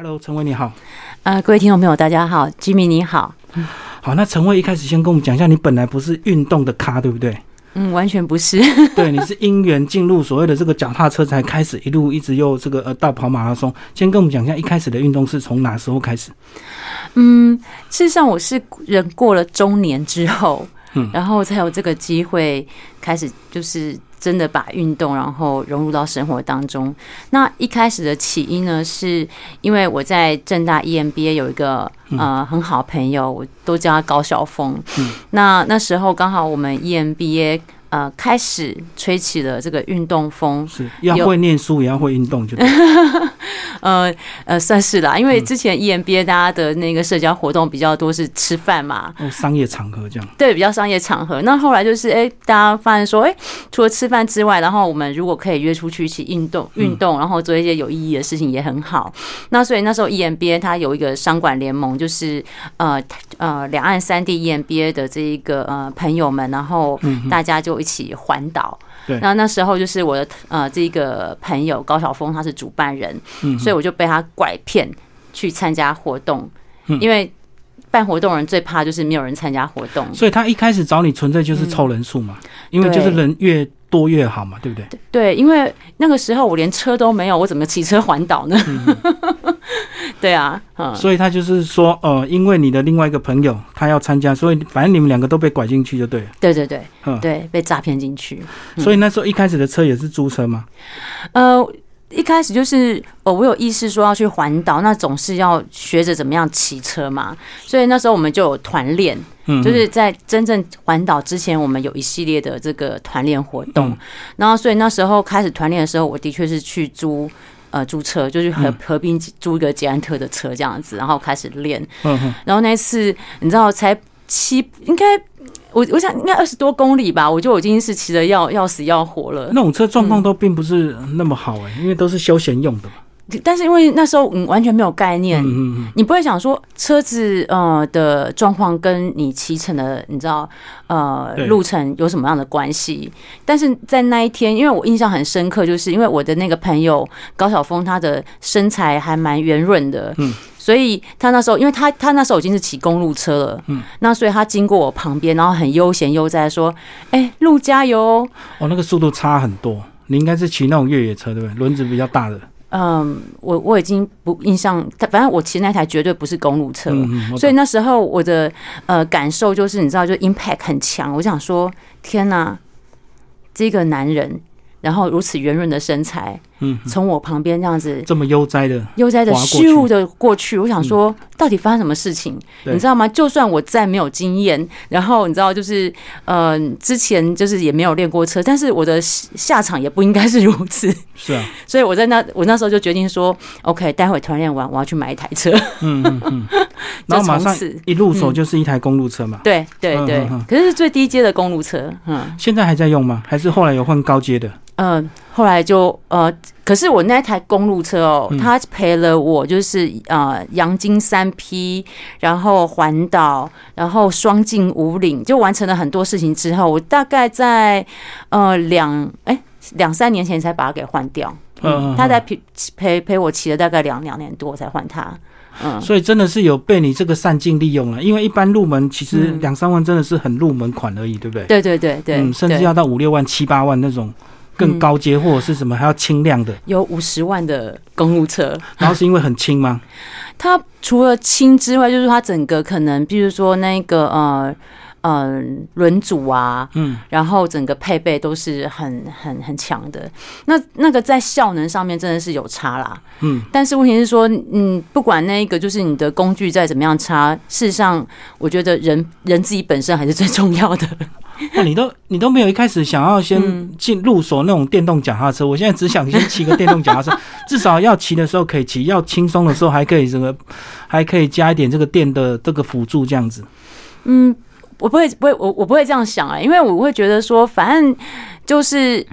Hello，陈威你好。呃，各位听众朋友，大家好，Jimmy 你好。好，那陈威一开始先跟我们讲一下，你本来不是运动的咖，对不对？嗯，完全不是。对，你是因缘进入所谓的这个脚踏车，才开始一路一直又这个呃到跑马拉松。先跟我们讲一下，一开始的运动是从哪时候开始？嗯，事实上我是人过了中年之后，嗯，然后才有这个机会开始，就是真的把运动然后融入到生活当中。那一开始的起因呢，是因为我在正大 EMBA 有一个呃很好朋友，我都叫他高晓峰。嗯，那那时候刚好我们 EMBA。呃，开始吹起了这个运动风，是要会念书，也要会运动，就 呃呃，算是啦。因为之前 EMBA 大家的那个社交活动比较多是吃饭嘛，哦，商业场合这样。对，比较商业场合。那后来就是，哎，大家发现说，哎，除了吃饭之外，然后我们如果可以约出去一起运动，运动，然后做一些有意义的事情也很好。那所以那时候 EMBA 它有一个商管联盟，就是呃呃两岸三地 EMBA 的这一个呃朋友们，然后大家就。一起环岛，对，然后那时候就是我的呃这个朋友高晓峰，他是主办人，所以我就被他拐骗去参加活动，因为办活动人最怕就是没有人参加活动，所以他一开始找你纯粹就是凑人数嘛，因为就是人越。多越好嘛，对不对？对，因为那个时候我连车都没有，我怎么骑车环岛呢？对啊，所以他就是说，呃，因为你的另外一个朋友他要参加，所以反正你们两个都被拐进去就对了。对对对，对，被诈骗进去。所以那时候一开始的车也是租车吗？呃。一开始就是哦，我有意识说要去环岛，那总是要学着怎么样骑车嘛。所以那时候我们就有团练，就是在真正环岛之前，我们有一系列的这个团练活动。然后，所以那时候开始团练的时候，我的确是去租呃租车，就是合合并租一个捷安特的车这样子，然后开始练。然后那次，你知道才七应该。我我想应该二十多公里吧，我就已经是骑的要要死要活了。那种车状况都并不是那么好哎，因为都是休闲用的嘛。但是因为那时候嗯完全没有概念，你不会想说车子呃的状况跟你骑乘的你知道呃路程有什么样的关系？但是在那一天，因为我印象很深刻，就是因为我的那个朋友高晓峰，他的身材还蛮圆润的，嗯，所以他那时候因为他他那时候已经是骑公路车了，嗯，那所以他经过我旁边，然后很悠闲悠哉说：“哎，路加油！”哦，那个速度差很多，你应该是骑那种越野车对不对？轮子比较大的。嗯，我我已经不印象，反正我骑那台绝对不是公路车，所以那时候我的呃感受就是，你知道，就 impact 很强。我想说，天哪，这个男人。然后如此圆润的身材，嗯，从我旁边这样子，这么悠哉的悠哉的咻的过去，我想说，到底发生什么事情？你知道吗？就算我再没有经验，然后你知道，就是呃，之前就是也没有练过车，但是我的下场也不应该是如此。是啊，所以我在那我那时候就决定说，OK，待会团练完，我要去买一台车。嗯嗯嗯，然后马上一入手就是一台公路车嘛。对对对，可是是最低阶的公路车。嗯，现在还在用吗？还是后来有换高阶的？嗯，后来就呃，可是我那台公路车哦，它陪了我，就是呃，阳金三 P，然后环岛，然后双进五岭，就完成了很多事情之后，我大概在呃两哎两三年前才把它给换掉。嗯，他在陪陪陪我骑了大概两两年多才换它。嗯，所以真的是有被你这个善尽利用了，因为一般入门其实两三万真的是很入门款而已，对不对？对对对对，嗯，甚至要到五六万、七八万那种。更高阶或者是什么还要轻量的，有五十万的公务车，然后是因为很轻吗？它除了轻之外，就是它整个可能，比如说那个呃呃轮组啊，嗯，然后整个配备都是很很很强的。那那个在效能上面真的是有差啦，嗯，但是问题是说，嗯，不管那一个就是你的工具再怎么样差，事实上，我觉得人人自己本身还是最重要的。那，你都你都没有一开始想要先进入手那种电动脚踏车，我现在只想先骑个电动脚踏车，至少要骑的时候可以骑，要轻松的时候还可以这个，还可以加一点这个电的这个辅助这样子。嗯，我不会不会我我不会这样想啊，因为我会觉得说，反正就是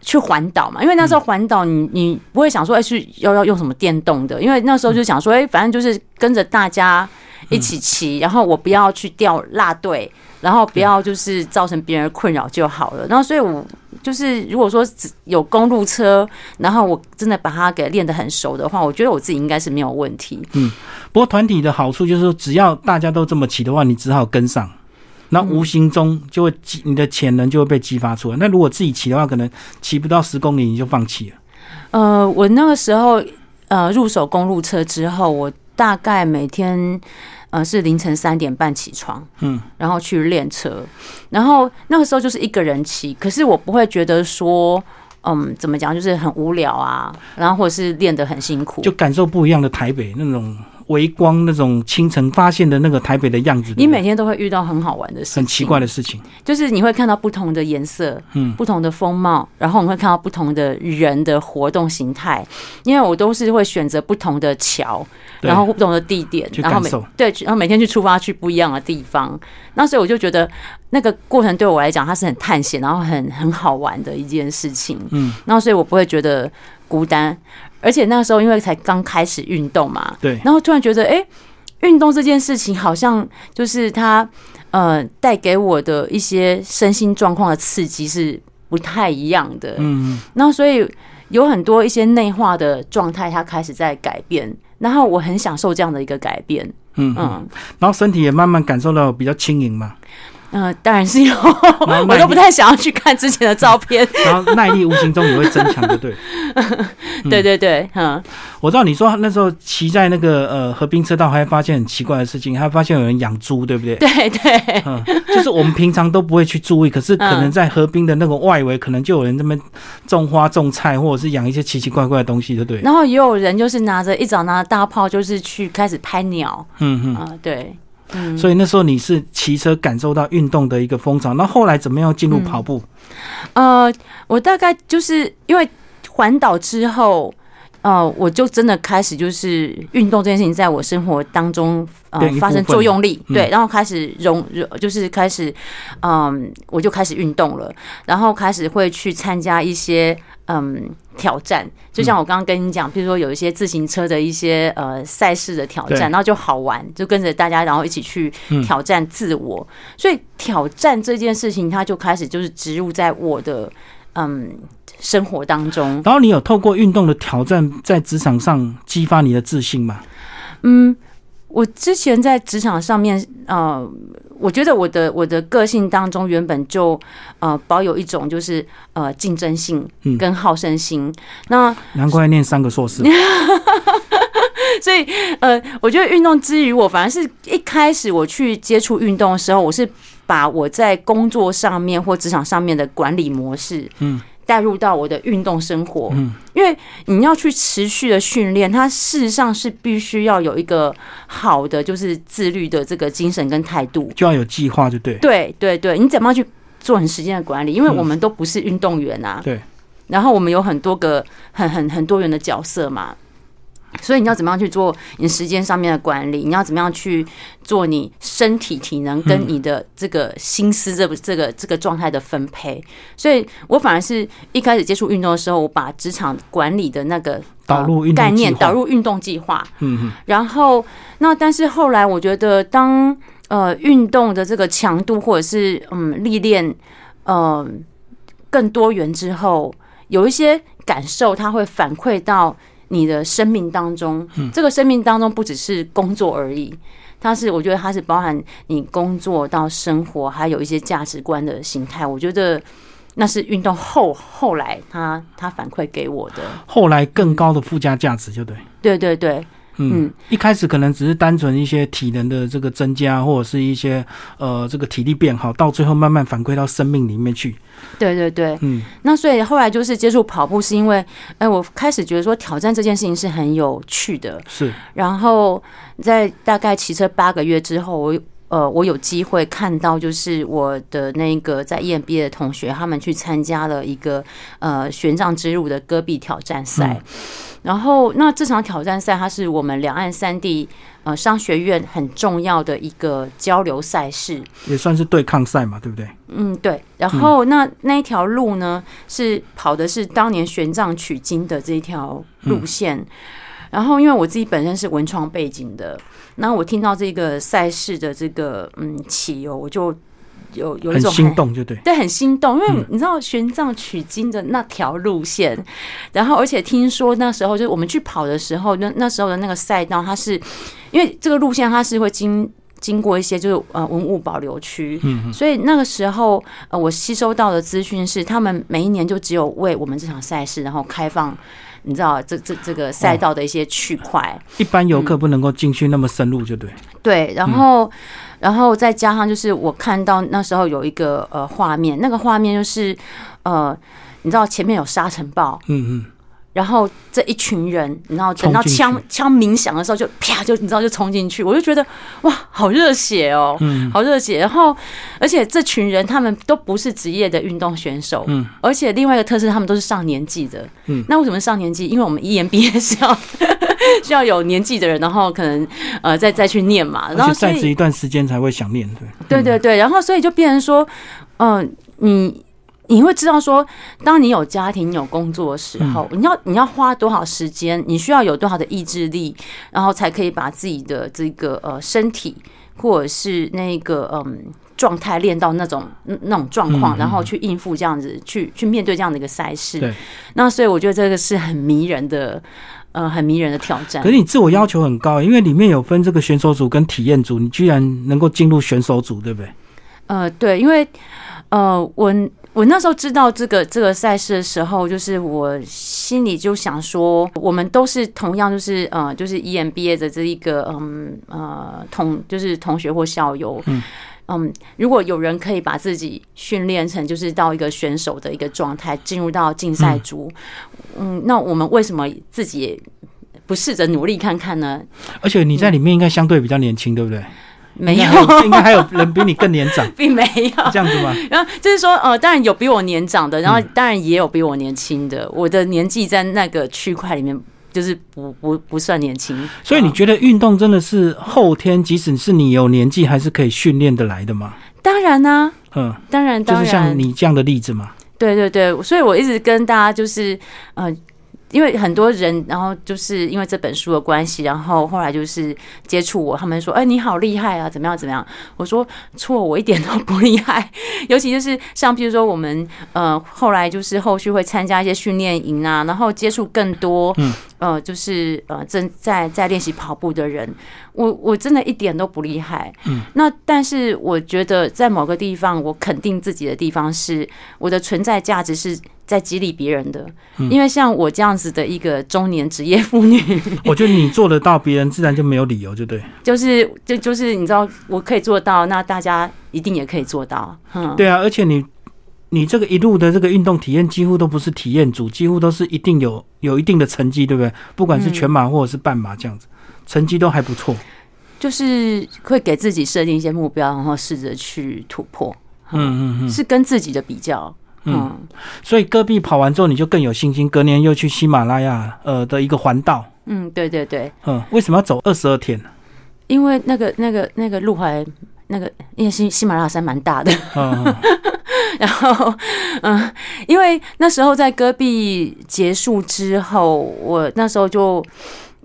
去环岛嘛，因为那时候环岛你你不会想说哎去要要用什么电动的，因为那时候就想说哎，反正就是跟着大家。一起骑，然后我不要去掉落队，然后不要就是造成别人困扰就好了。然后所以，我就是如果说只有公路车，然后我真的把它给练得很熟的话，我觉得我自己应该是没有问题。嗯，不过团体的好处就是说，只要大家都这么骑的话，你只好跟上。那无形中就会激你的潜能就会被激发出来。那如果自己骑的话，可能骑不到十公里你就放弃了。呃，我那个时候呃入手公路车之后，我大概每天呃是凌晨三点半起床，嗯，然后去练车。然后那个时候就是一个人骑，可是我不会觉得说，嗯，怎么讲，就是很无聊啊，然后或者是练得很辛苦，就感受不一样的台北那种。微光那种清晨发现的那个台北的样子，你每天都会遇到很好玩的事情，很奇怪的事情，就是你会看到不同的颜色，嗯，不同的风貌，然后你会看到不同的人的活动形态。因为我都是会选择不同的桥，然后不同的地点，然后每对，然后每天去出发去不一样的地方。那所以我就觉得那个过程对我来讲，它是很探险，然后很很好玩的一件事情。嗯，然后所以我不会觉得孤单。而且那个时候，因为才刚开始运动嘛，对，然后突然觉得，哎，运动这件事情好像就是它，呃，带给我的一些身心状况的刺激是不太一样的，嗯，然后所以有很多一些内化的状态，它开始在改变，然后我很享受这样的一个改变，嗯。嗯，然后身体也慢慢感受到比较轻盈嘛。嗯，当然是有，我都不太想要去看之前的照片。然后耐力无形中也会增强，对对？对对对，嗯，我知道你说那时候骑在那个呃河滨车道，还发现很奇怪的事情，还发现有人养猪，对不对？对对，嗯，就是我们平常都不会去注意，可是可能在河滨的那个外围，可能就有人这边种花种菜，或者是养一些奇奇怪怪的东西，对不对？然后也有人就是拿着一早拿着大炮，就是去开始拍鸟，嗯嗯啊，对。所以那时候你是骑车感受到运动的一个风潮，那后来怎么样进入跑步？呃，我大概就是因为环岛之后，呃，我就真的开始就是运动这件事情在我生活当中呃发生作用力，对，然后开始融，就是开始，嗯，我就开始运动了，然后开始会去参加一些。嗯，挑战就像我刚刚跟你讲，比如说有一些自行车的一些呃赛事的挑战，然后就好玩，就跟着大家，然后一起去挑战自我。所以挑战这件事情，它就开始就是植入在我的嗯生活当中。然后你有透过运动的挑战，在职场上激发你的自信吗？嗯。我之前在职场上面，呃，我觉得我的我的个性当中原本就呃保有一种就是呃竞争性跟好胜心。那难怪念三个硕士。所以呃，我觉得运动之余，我反而是一开始我去接触运动的时候，我是把我在工作上面或职场上面的管理模式，嗯。带入到我的运动生活，嗯，因为你要去持续的训练，它事实上是必须要有一个好的，就是自律的这个精神跟态度，就要有计划，就对，对对对，你怎么样去做很时间的管理？因为我们都不是运动员啊，对，然后我们有很多个很很很多元的角色嘛。所以你要怎么样去做你时间上面的管理？你要怎么样去做你身体体能跟你的这个心思这这个这个状态的分配？所以我反而是一开始接触运动的时候，我把职场管理的那个导入概念导入运动计划。嗯然后那但是后来我觉得，当呃运动的这个强度或者是嗯历练呃更多元之后，有一些感受，它会反馈到。你的生命当中，这个生命当中不只是工作而已，它是我觉得它是包含你工作到生活，还有一些价值观的形态。我觉得那是运动后后来他他反馈给我的，后来更高的附加价值，就对，对对对。嗯，一开始可能只是单纯一些体能的这个增加，或者是一些呃这个体力变好，到最后慢慢反馈到生命里面去。对对对，嗯，那所以后来就是接触跑步，是因为哎，我开始觉得说挑战这件事情是很有趣的。是，然后在大概骑车八个月之后，我呃我有机会看到，就是我的那个在 EMBA 的同学，他们去参加了一个呃玄奘之路的戈壁挑战赛。然后，那这场挑战赛，它是我们两岸三地呃商学院很重要的一个交流赛事，也算是对抗赛嘛，对不对？嗯，对。然后，那那一条路呢，是跑的是当年玄奘取经的这一条路线。然后因为我自己本身是文创背景的，那我听到这个赛事的这个嗯起哦，我就有有一很种心动，就对。对，很心动，因为嗯你知道玄奘取经的那条路线，然后而且听说那时候就是我们去跑的时候，那那时候的那个赛道，它是因为这个路线它是会经经过一些就是呃文物保留区，嗯所以那个时候呃我吸收到的资讯是，他们每一年就只有为我们这场赛事，然后开放。你知道这这这个赛道的一些区块，一般游客不能够进去那么深入，就对。对，然后，然后再加上就是我看到那时候有一个呃画面，那个画面就是呃，你知道前面有沙尘暴，嗯嗯，然后这一群人，然后等到枪枪鸣响的时候就啪就你知道就冲进去，我就觉得哇，好热血哦，嗯。好热血。然后而且这群人他们都不是职业的运动选手，嗯，而且另外一个特色，他们都是上年纪的，嗯，那为什么上年纪？因为我们 E EMBA 是要 需要有年纪的人，然后可能呃再再去念嘛，然而后所以且在职一段时间才会想念，对。对对对，然后所以就变成说，嗯、你你会知道说，当你有家庭、你有工作的时候，你要你要花多少时间，你需要有多少的意志力，然后才可以把自己的这个呃身体或者是那个嗯。状态练到那种嗯那种状况，嗯然后去应付这样子，去去面对这样的一个赛事。对，那所以我觉得这个是很迷人的，呃，很迷人的挑战可。是你自我要求很高，因为里面有分这个选手组跟体验组，你居然能够进入选手组，对不对？呃，对，因为呃，我我那时候知道这个这个赛事的时候，就是我心里就想说，我们都是同样，就是呃，就是 EMBA 的这一个嗯呃同就是同学或校友，嗯嗯，如果有人可以把自己训练成就是到一个选手的一个状态，进入到竞赛组，嗯，那我们为什么自己不试着努力看看呢？而且你在里面应该相对比较年轻，对不对？没有应该，还有人比你更年长，并没有。这样子吗？然后就是说，呃，当然有比我年长的，然后嗯当然也有比我年轻的。我的年纪在那个区块里面，就是不不不算年轻。所以你呃觉得运动真的是后天，即使是你有年纪，还是可以训练的来的吗？当然呢、嗯，当然当然，就是像你这样的例子嘛。对对对，所以我一直跟大家就是，呃，因为很多人，然后就是因为这本书的关系，然后后来就是接触我，他们说，哎、你好厉害啊，怎么样怎么样？我说错，我一点都不厉害，尤其就是像譬如说我们呃后来就是后续会参加一些训练营啊，然后接触更多，嗯，呃，就是呃正在在练习跑步的人，我我真的一点都不厉害，嗯，那但是我觉得在某个地方，我肯定自己的地方是我的存在价值是在激励别人的，嗯。因为像我这样子的一个中年职业妇女，我觉得你做得到，别人自然就没有理由，就对。就是就就是你知道我可以做到，那大家一定也可以做到，嗯，对啊，而且你你这个一路的这个运动体验，几乎都不是体验组，几乎都是一定有有一定的成绩，对不对？不管是全马或者是半马这样子，成绩都还不错。就是会给自己设定一些目标，然后试着去突破，嗯嗯嗯。是跟自己的比较，嗯，所以戈壁跑完之后，你就更有信心，隔年又去喜马拉雅呃的一个环道。嗯，对对对，嗯，为什么要走二十二天？因为那个那个那个路还那个因为喜喜马拉雅山蛮大的，嗯，嗯 然后，嗯，因为那时候在戈壁结束之后，我那时候就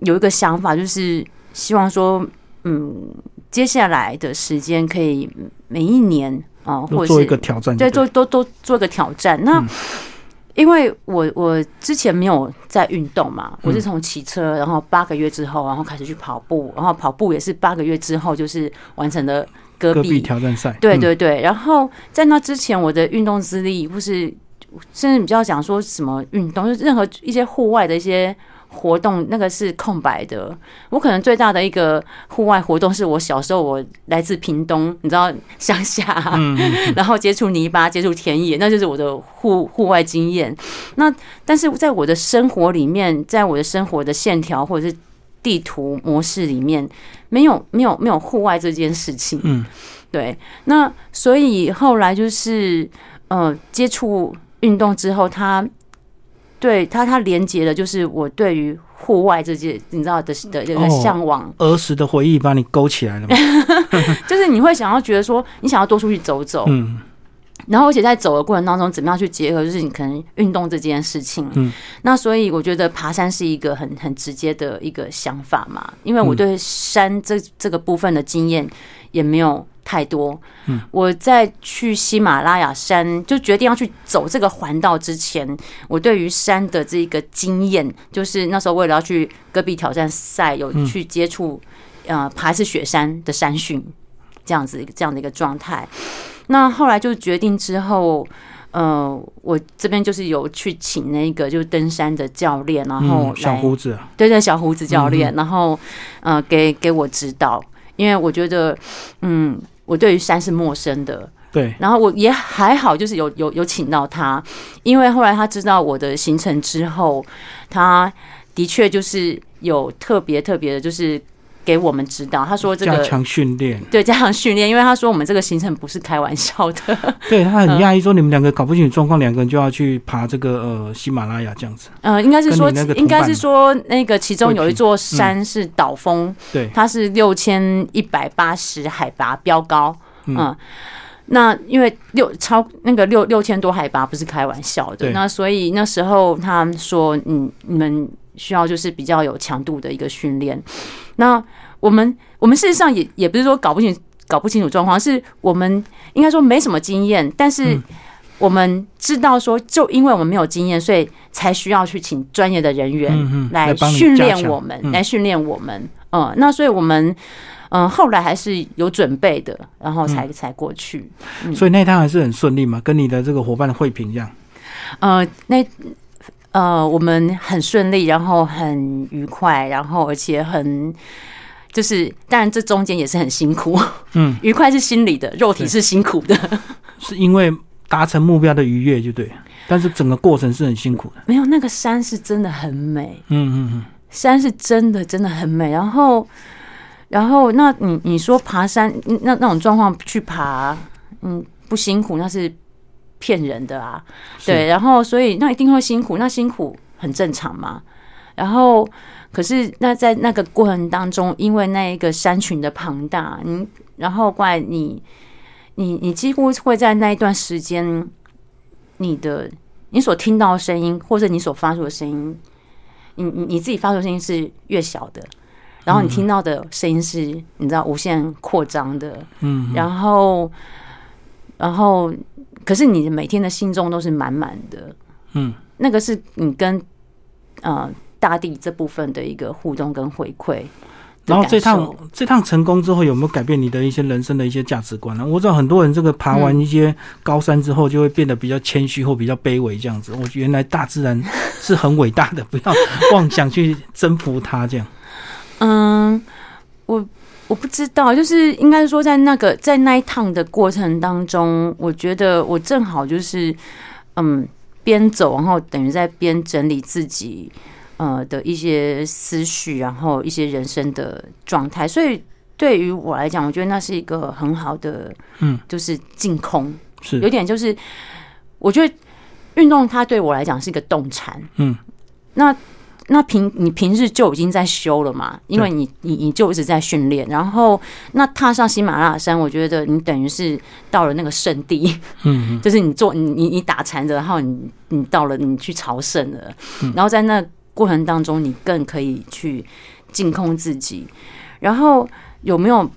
有一个想法，就是希望说，嗯，接下来的时间可以每一年啊、或者是做一个挑战对，对，做都都做一个挑战。那、嗯。因为我我之前没有在运动嘛，嗯我是从骑车，然后八个月之后，然后开始去跑步，然后跑步也是八个月之后，就是完成了戈壁挑战赛。嗯，对对对，然后在那之前，我的运动资历或是甚至比较讲说什么运动，就任何一些户外的一些活动，那个是空白的。我可能最大的一个户外活动是我小时候，我来自屏东，你知道乡下，嗯嗯然后接触泥巴、接触田野，那就是我的户户外经验。那但是在我的生活里面，在我的生活的线条或者是地图模式里面，没有没有没有户外这件事情。嗯，对，那所以后来就是呃接触运动之后，他对他他连接的就是我对于户外这件你知道的的这个哦向往，儿时的回忆把你勾起来了嘛？就是你会想要觉得说你想要多出去走走，嗯然后而且在走的过程当中，怎么样去结合，就是你可能运动这件事情。嗯，那所以我觉得爬山是一个很很直接的一个想法嘛，因为我对山这这个部分的经验也没有太多。嗯，我在去喜马拉雅山就决定要去走这个环道之前，我对于山的这个经验，就是那时候为了要去戈壁挑战赛，有去接触呃爬一次雪山的山训，这样子这样的一个状态。那后来就决定之后，呃，我这边就是有去请那个就是登山的教练，然后小胡子，对对，小胡子教练，然后呃，给给我指导，因为我觉得，嗯，我对于山是陌生的，对，然后我也还好，就是有有有请到他，因为后来他知道我的行程之后，他的确就是有特别特别的，就是。给我们指导，他说这个加强训练，对加强训练，因为他说我们这个行程不是开玩笑的。对他很讶异，说你们两个搞不清楚状况，两个人就要去爬这个呃喜马拉雅这样子。呃，应该是说，应该是说那个其中有一座山是岛峰，对，它是六千一百八十海拔标高，嗯，那因为六超那个六六千多海拔不是开玩笑的，那所以那时候他说，嗯，你们。需要就是比较有强度的一个训练。那我们我们事实上也也不是说搞不清搞不清楚状况，是我们应该说没什么经验，但是我们知道说，就因为我们没有经验，所以才需要去请专业的人员来训练我们，来训练我们。嗯，那所以我们嗯后来还是有准备的，然后才才过去。所以那趟还是很顺利嘛，跟你的这个伙伴的会评一样。呃，那。呃，我们很顺利，然后很愉快，然后而且很就是，当然这中间也是很辛苦。嗯，愉快是心理的，肉体是辛苦的。是因为达成目标的愉悦就对，但是整个过程是很辛苦的。没有那个山是真的很美。嗯嗯嗯，山是真的真的很美。然后，然后那你你说爬山那那种状况去爬，嗯，不辛苦那是。骗人的啊，对，然后所以那一定会辛苦，那辛苦很正常嘛。然后可是那在那个过程当中，因为那一个山群的庞大，你然后怪你，你你几乎会在那一段时间，你的你所听到的声音，或者你所发出的声音，你你你自己发出的声音是越小的，然后你听到的声音是你知道无限扩张的，嗯，然后然后。可是你每天的心中都是满满的，嗯，那个是你跟呃大地这部分的一个互动跟回馈。然后这趟这趟成功之后，有没有改变你的一些人生的一些价值观呢？我知道很多人这个爬完一些高山之后，就会变得比较谦虚或比较卑微这样子。我原来大自然是很伟大的，不要 妄想去征服它这样。嗯，我。我不知道，就是应该说，在那个在那一趟的过程当中，我觉得我正好就是，嗯，边走，然后等于在边整理自己呃的一些思绪，然后一些人生的状态。所以对于我来讲，我觉得那是一个很好的，嗯，就是净空，是有点就是，我觉得运动它对我来讲是一个动禅，嗯，那。那平你平日就已经在修了嘛？因为你你你就一直在训练，然后那踏上喜马拉雅山，我觉得你等于是到了那个圣地，嗯，就是你做你你你打禅着，然后你你到了你去朝圣了，然后在那过程当中，你更可以去净空自己，然后有没有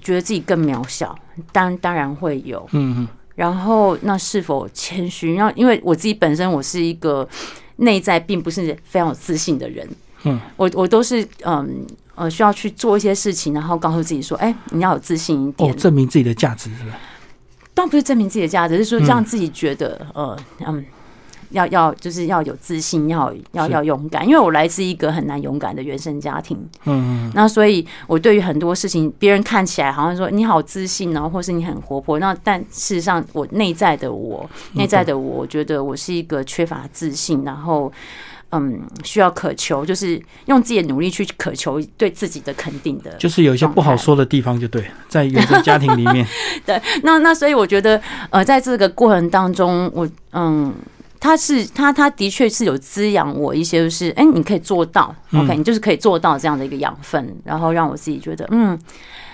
觉得自己更渺小？当当然会有，嗯嗯，然后那是否谦虚？然后因为我自己本身我是一个。内在并不是非常有自信的人，嗯，我我都是嗯呃需要去做一些事情，然后告诉自己说，哎，你要有自信一点，证明自己的价值是吧？倒不是证明自己的价值，是说让自己觉得呃嗯。要要就是要有自信，要要要勇敢，因为我来自一个很难勇敢的原生家庭，嗯嗯，那所以我对于很多事情，别人看起来好像说你好自信哦，或是你很活泼，那但事实上我内在的我，内在的我，我觉得我是一个缺乏自信，然后嗯，需要渴求，就是用自己的努力去渴求对自己的肯定的，就是有一些不好说的地方，就对，在原生家庭里面，对，那那所以我觉得呃，在这个过程当中，我嗯。他是他，他的确是有滋养我一些，就是哎，你可以做到，OK，你就是可以做到这样的一个养分，然后让我自己觉得，嗯，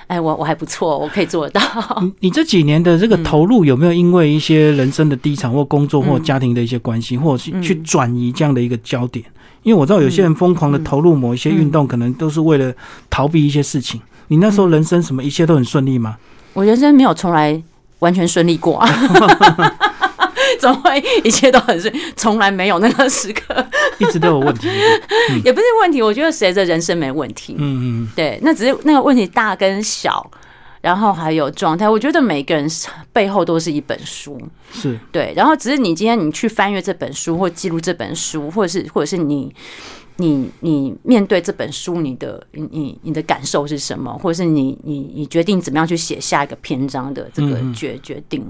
哎，我我还不错，我可以做得到。你你这几年的这个投入有没有因为一些人生的低潮或工作或家庭的一些关系，或者是去转移这样的一个焦点？因为我知道有些人疯狂的投入某一些运动，可能都是为了逃避一些事情。你那时候人生什么一切都很顺利吗？我人生没有从来完全顺利过，怎么会一切都很顺？从来没有那个时刻，一直都有问题。也不是问题，我觉得谁的人生没问题？嗯嗯，对，那只是那个问题大跟小。然后还有状态，我觉得每个人背后都是一本书，是对。然后只是你今天你去翻阅这本书，或记录这本书，或者是或者是你。你你面对这本书，你的你你你的感受是什么？或者是你你你决定怎么样去写下一个篇章的这个决决定？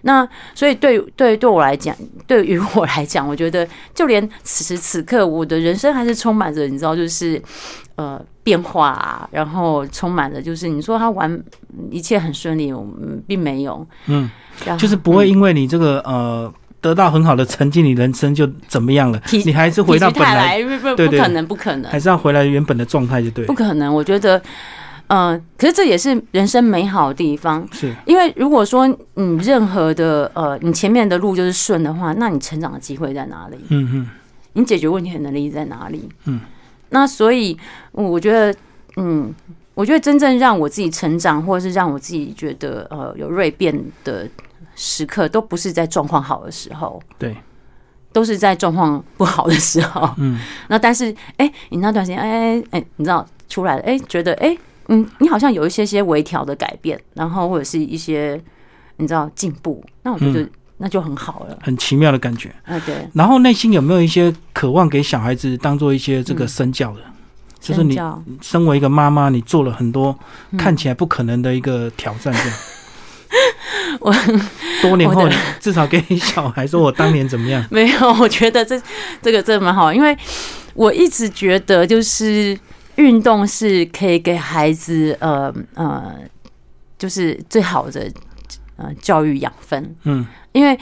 那所以对对对我来讲，对于我来讲，我觉得就连此时此刻，我的人生还是充满着你知道，就是呃变化啊，然后充满着就是你说他玩一切很顺利，我们并没有，嗯，就是不会因为你这个呃。得到很好的成绩，你人生就怎么样了？你还是回到本来，不可能，不可能，还是要回来原本的状态就对。不可能，我觉得，嗯，可是这也是人生美好的地方。是因为如果说你任何的呃，你前面的路就是顺的话，那你成长的机会在哪里？嗯嗯，你解决问题的能力在哪里？嗯，那所以我觉得，嗯，我觉得真正让我自己成长，或者是让我自己觉得呃有锐变的。时刻都不是在状况好的时候，对，都是在状况不好的时候。嗯，那但是，哎，你那段时间，哎哎，你知道出来了，哎，觉得，哎，嗯，你好像有一些些微调的改变，然后或者是一些你知道进步，那我觉得那就很好了，很奇妙的感觉。啊，对。然后内心有没有一些渴望给小孩子当做一些这个身教的？就是你身为一个妈妈，你做了很多看起来不可能的一个挑战，这样。我多年后至少给小孩说我当年怎么样？没有，我觉得这这个真的蛮好，因为我一直觉得就是运动是可以给孩子呃呃，就是最好的呃教育养分。嗯，因为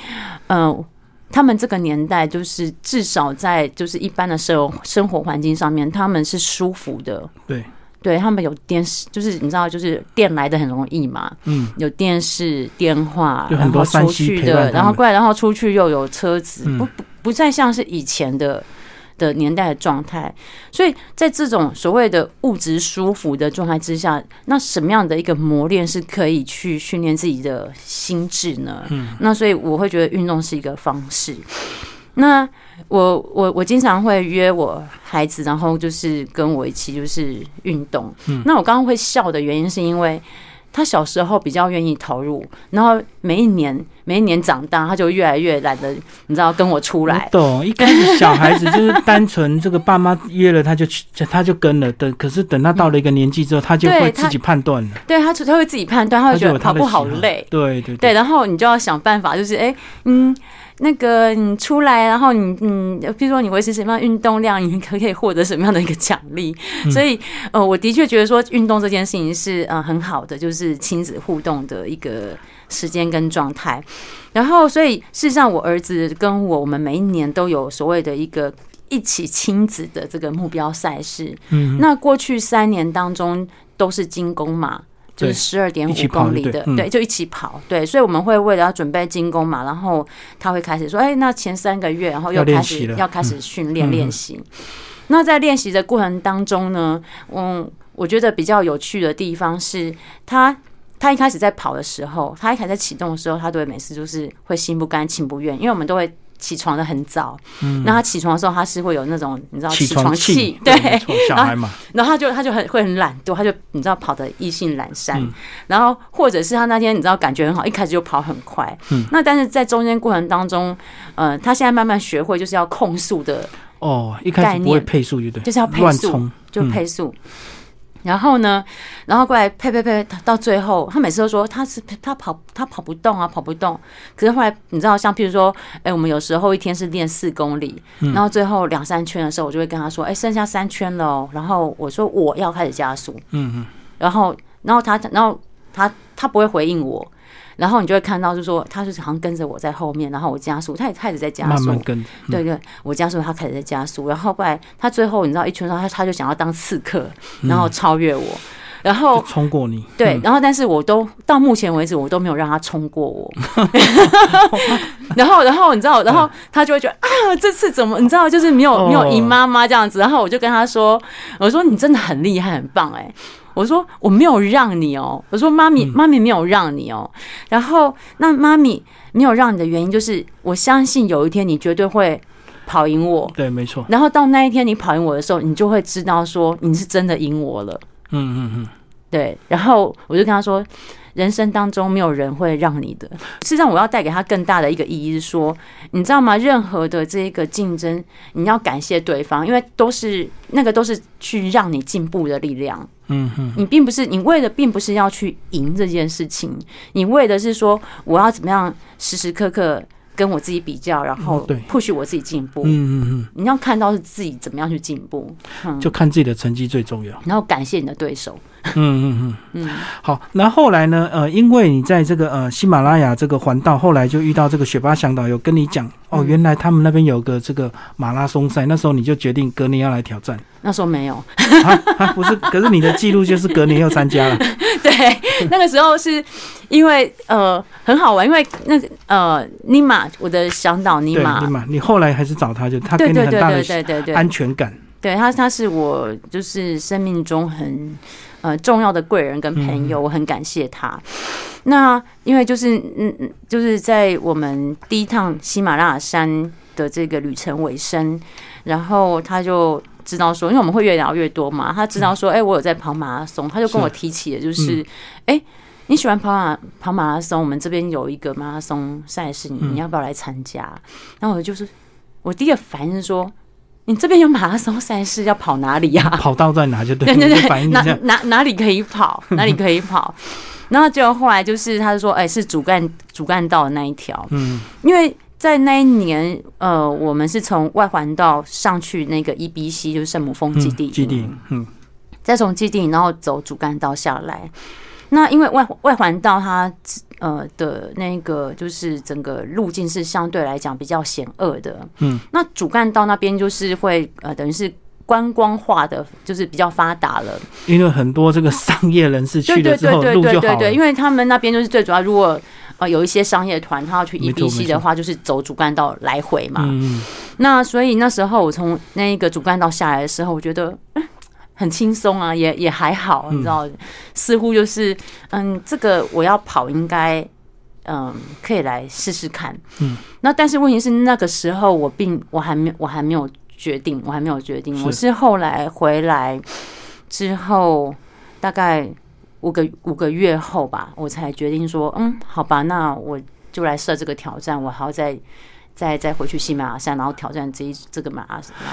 呃，他们这个年代就是至少在就是一般的生生活环境上面，他们是舒服的。对。对他们有电视，就是你知道，就是电来的很容易嘛。嗯，有电视、电话，然后出去的，然后过来，然后出去又有车子，不不不再像是以前的的年代的状态。所以在这种所谓的物质舒服的状态之下，那什么样的一个磨练是可以去训练自己的心智呢？嗯，那所以我会觉得运动是一个方式。那我我我经常会约我孩子，然后就是跟我一起就是运动。那我刚刚会笑的原因是因为他小时候比较愿意投入，然后每一年每一年长大，他就越来越懒得，你知道跟我出来。懂，一开始小孩子就是单纯这个爸妈约了他就去，他就跟了。等可是等他到了一个年纪之后，他就会自己判断了。对他他会自己判断，他会觉得跑步好累。对对对，然后你就要想办法，就是哎嗯。那个你出来，然后你嗯，比如说你维持什么样运动量，你可可以获得什么样的一个奖励？所以呃，我的确觉得说运动这件事情是呃很好的，就是亲子互动的一个时间跟状态。然后，所以事实上，我儿子跟我，我们每一年都有所谓的一个一起亲子的这个目标赛事。嗯，那过去三年当中都是精工嘛。就是十二点五公里的，对，就一起跑，对，所以我们会为了要准备进攻嘛，然后他会开始说，哎，那前三个月，然后又开始要开始训练练习。那在练习的过程当中呢，嗯，我觉得比较有趣的地方是他，他一开始在跑的时候，他一开始在启动的时候，他都会每次就是会心不甘情不愿，因为我们都会。起床的很早，嗯，那他起床的时候，他是会有那种你知道起床气，对，小孩嘛，然后他就他就很会很懒惰，他就你知道跑的意兴阑珊，然后或者是他那天你知道感觉很好，一开始就跑很快，嗯，那但是在中间过程当中，呃，他现在慢慢学会就是要控速的哦，一开始不会配速，就对，就是要配速，就配速。然后呢，然后过来呸呸呸，到最后他每次都说他是他跑他跑不动啊，跑不动。可是后来你知道，像譬如说，哎，我们有时候一天是练四公里，然后最后两三圈的时候，我就会跟他说，哎，剩下三圈了哦。然后我说我要开始加速，嗯嗯，然后然后他然后他他不会回应我。然后你就会看到，就是说，他就是好像跟着我在后面，然后我加速，他也开始在加速，慢慢跟。对对，我加速，他开始在加速，然后后来他最后你知道一圈上，他他就想要当刺客，然后超越我。然后冲过你，对，然后但是我都到目前为止我都没有让他冲过我，然后然后你知道，然后他就会觉得啊，这次怎么 你知道就是没有没有赢妈妈这样子，然后我就跟他说，我说你真的很厉害很棒哎，我说我没有让你哦，我说妈咪妈咪没有让你哦，然后那妈咪没有让你的原因就是我相信有一天你绝对会。跑赢我，对，没错。然后到那一天你跑赢我的时候，你就会知道说你是真的赢我了。嗯嗯嗯，对。然后我就跟他说，人生当中没有人会让你的。事实上，我要带给他更大的一个意义是说，你知道吗？任何的这个竞争，你要感谢对方，因为都是那个都是去让你进步的力量。嗯哼，你并不是你为的，并不是要去赢这件事情，你为的是说我要怎么样时时刻刻。跟我自己比较，然后 push 我自己进步。嗯嗯嗯，你要看到是自己怎么样去进步，就看自己的成绩最重要。然后感谢你的对手。嗯嗯嗯嗯，好。那后来呢？呃，因为你在这个呃喜马拉雅这个环道，后来就遇到这个雪巴向导，有跟你讲哦，原来他们那边有个这个马拉松赛，那时候你就决定隔年要来挑战。那时候没有，不是，可是你的记录就是隔年又参加了。对，那个时候是因为呃很好玩，因为那个呃尼玛，我的向导尼玛，尼玛，你后来还是找他，就他给你很大的安全感。对他，他是我就是生命中很呃重要的贵人跟朋友，我很感谢他。那因为就是嗯嗯，就是在我们第一趟喜马拉雅山的这个旅程尾声，然后他就知道说，因为我们会越聊越多嘛，他知道说，哎，我有在跑马拉松，他就跟我提起了，就是，哎，你喜欢跑马跑马拉松？我们这边有一个马拉松赛事，你你要不要来参加？然后我就是我第一个反应是说。你这边有马拉松赛事要跑哪里呀？跑道在哪就对。对对对，哪哪哪里可以跑，哪里可以跑。然后就后来就是，他就说，哎，是主干主干道的那一条。嗯，因为在那一年，呃，我们是从外环道上去那个 E B C，就是圣母峰基地。基地，嗯。再从基地，然后走主干道下来。那因为外外环道它。呃的那个就是整个路径是相对来讲比较险恶的，嗯，那主干道那边就是会呃等于是观光化的，就是比较发达了，因为很多这个商业人士去了之后路就好因为他们那边就是最主要，如果呃有一些商业团他要去 E B C 的话，就是走主干道来回嘛，嗯，那所以那时候我从那个主干道下来的时候，我觉得。很轻松啊，也也还好，你知道，似乎就是，嗯，这个我要跑，应该，嗯，可以来试试看。嗯，那但是问题是，那个时候我并我还没我还没有决定，我还没有决定。我是后来回来之后，大概五个五个月后吧，我才决定说，嗯，好吧，那我就来设这个挑战，我还要再。再再回去喜马拉雅山，然后挑战这一这个马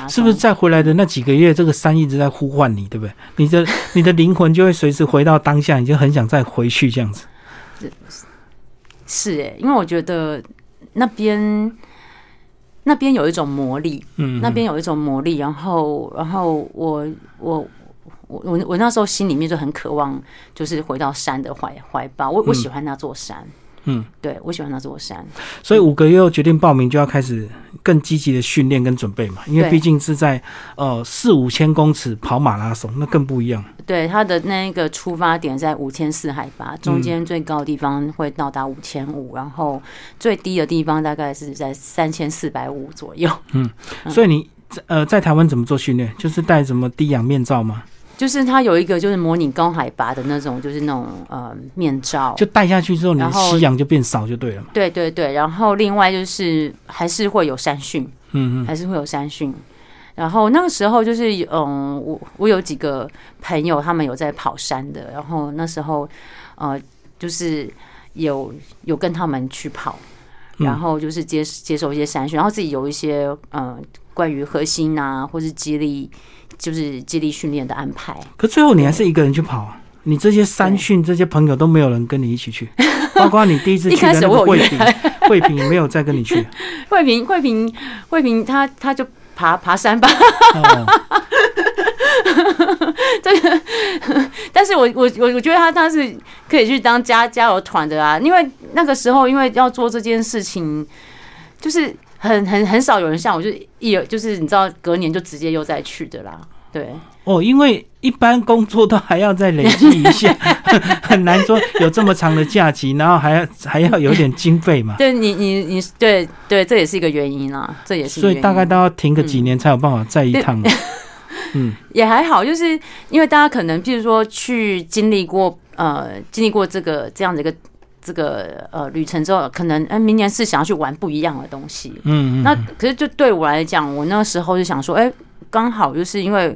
是不是再回来的那几个月，这个山一直在呼唤你，对不对？你的 你的灵魂就会随时回到当下，你就很想再回去这样子。是是哎，因为我觉得那边那边有一种魔力，嗯，那边有一种魔力，然后然后我我我我我那时候心里面就很渴望，就是回到山的怀怀抱，我我喜欢那座山。嗯，对，我喜欢那座山，所以五个月后决定报名，就要开始更积极的训练跟准备嘛。因为毕竟是在呃四五千公尺跑马拉松，那更不一样。对，它的那个出发点在五千四海拔，中间最高的地方会到达五千五，然后最低的地方大概是在三千四百五左右。嗯，所以你呃在台湾怎么做训练？就是戴什么低氧面罩吗？就是它有一个就是模拟高海拔的那种，就是那种呃面罩，就戴下去之后，你的吸氧就变少就对了嘛。对对对，然后另外就是还是会有山训，嗯嗯，还是会有山训。然后那个时候就是嗯，我我有几个朋友，他们有在跑山的，然后那时候呃就是有有跟他们去跑，然后就是接接受一些山训，然后自己有一些呃关于核心啊或是激励。就是接力训练的安排，可最后你还是一个人去跑，你这些三训这些朋友都没有人跟你一起去，包括你第一次去的那个慧平，慧平没有再跟你去。慧平，慧平，慧平，他他就爬爬山吧。这个，但是我我我我觉得他他是可以去当加加油团的啊，因为那个时候因为要做这件事情，就是。很很很少有人像我，就一有就是你知道，隔年就直接又再去的啦。对，哦，因为一般工作都还要再累积一下，很难说有这么长的假期，然后还要还要有点经费嘛。对你，你你对对，这也是一个原因啊，这也是。所以大概都要停个几年才有办法再一趟。嗯，也还好，就是因为大家可能，譬如说去经历过呃，经历过这个这样的一个这个呃旅程之后，可能哎，明年是想要去玩不一样的东西。嗯嗯。那可是就对我来讲，我那时候就想说，哎，刚好就是因为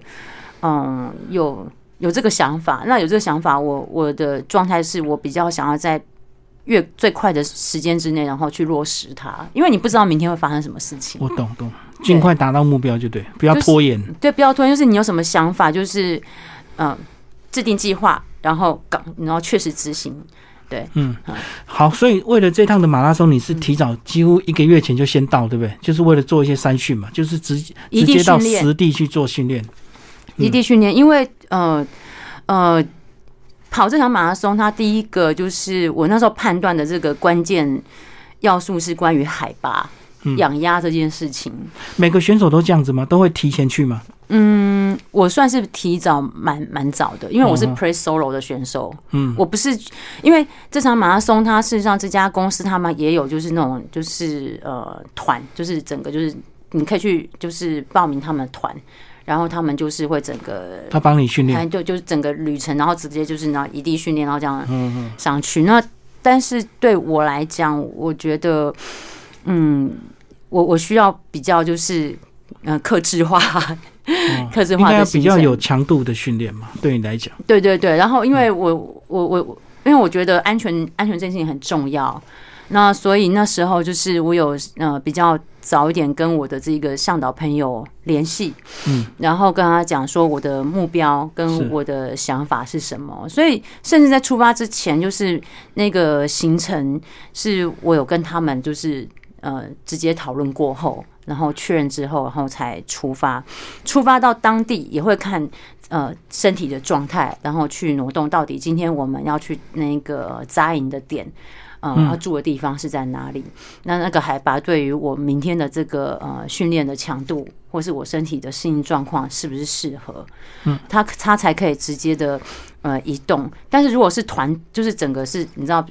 嗯有有这个想法，那有这个想法，我我的状态是我比较想要在越最快的时间之内，然后去落实它，因为你不知道明天会发生什么事情。我懂懂。尽快达到目标就对，不要拖延。对，不要拖延。就是你有什么想法，就是嗯，制定计划，然后搞，然后确实执行。对，嗯，好。所以为了这趟的马拉松，你是提早几乎一个月前就先到，对不对？就是为了做一些筛训嘛，就是直直接到实地去做训练。异地训练，因为呃呃，跑这场马拉松，它第一个就是我那时候判断的这个关键要素是关于海拔。养鸭这件事情，每个选手都这样子吗？都会提前去吗？嗯，我算是提早蛮蛮早的，因为我是 pre solo 的选手。嗯，我不是因为这场马拉松，它事实上这家公司他们也有就是那种就是呃团，就是整个就是你可以去就是报名他们团，然后他们就是会整个他帮你训练，就就是整个旅程，然后直接就是然后异地训练，然后这样上去。那但是对我来讲，我觉得。嗯，我我需要比较就是嗯，克制化，克制化的比较有强度的训练嘛，对你来讲，对对对。然后因为我我我因为我觉得安全安全这件事情很重要，那所以那时候就是我有呃比较早一点跟我的这个向导朋友联系，嗯，然后跟他讲说我的目标跟我的想法是什么，所以甚至在出发之前，就是那个行程是我有跟他们就是。呃，直接讨论过后，然后确认之后，然后才出发。出发到当地也会看呃身体的状态，然后去挪动。到底今天我们要去那个扎营的点，呃，要住的地方是在哪里？那那个海拔对于我明天的这个呃训练的强度，或是我身体的适应状况是不是适合？嗯，他他才可以直接的呃移动。但是如果是团，就是整个是你知道。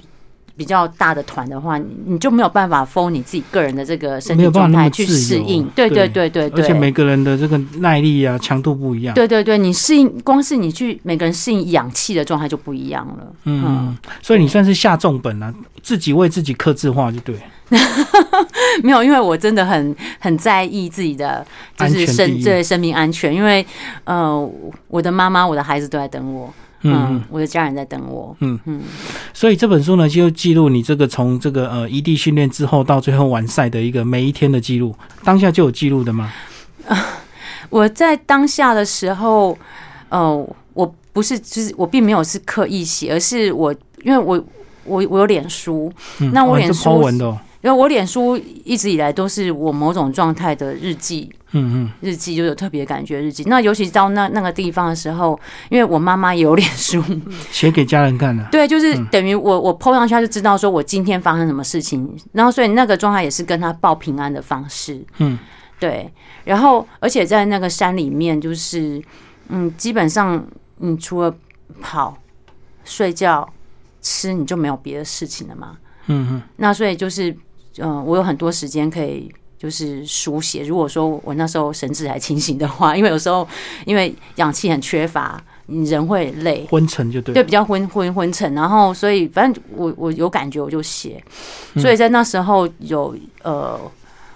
比较大的团的话，你就没有办法封你自己个人的这个身体状态去适应。对对对对对。而且每个人的这个耐力啊、强度不一样。对对对，你适应光是你去每个人适应氧气的状态就不一样了。嗯，所以你算是下重本了，自己为自己克制化就对。没有，因为我真的很很在意自己的就是生对生命安全，因为呃，我的妈妈、我的孩子都在等我。嗯，我的家人在等我。嗯嗯，所以这本书呢，就记录你这个从这个呃异地训练之后到最后完赛的一个每一天的记录。当下就有记录的吗？我在当下的时候，呃，我不是，就是我并没有是刻意写，而是我因为我我我有脸书，那我脸书文的。因为我脸书一直以来都是我某种状态的日记，嗯嗯，日记就有特别感觉日记。那尤其到那那个地方的时候，因为我妈妈也有脸书，写给家人看的。对，就是等于我我 PO 上去，他就知道说我今天发生什么事情。然后所以那个状态也是跟他报平安的方式。嗯，对。然后而且在那个山里面，就是嗯，基本上你除了跑、睡觉、吃，你就没有别的事情了嘛。嗯嗯。那所以就是。嗯，我有很多时间可以就是书写。如果说我那时候神志还清醒的话，因为有时候因为氧气很缺乏，你人会累，昏沉就对，对，比较昏昏昏沉。然后所以反正我我有感觉我就写，所以在那时候有呃，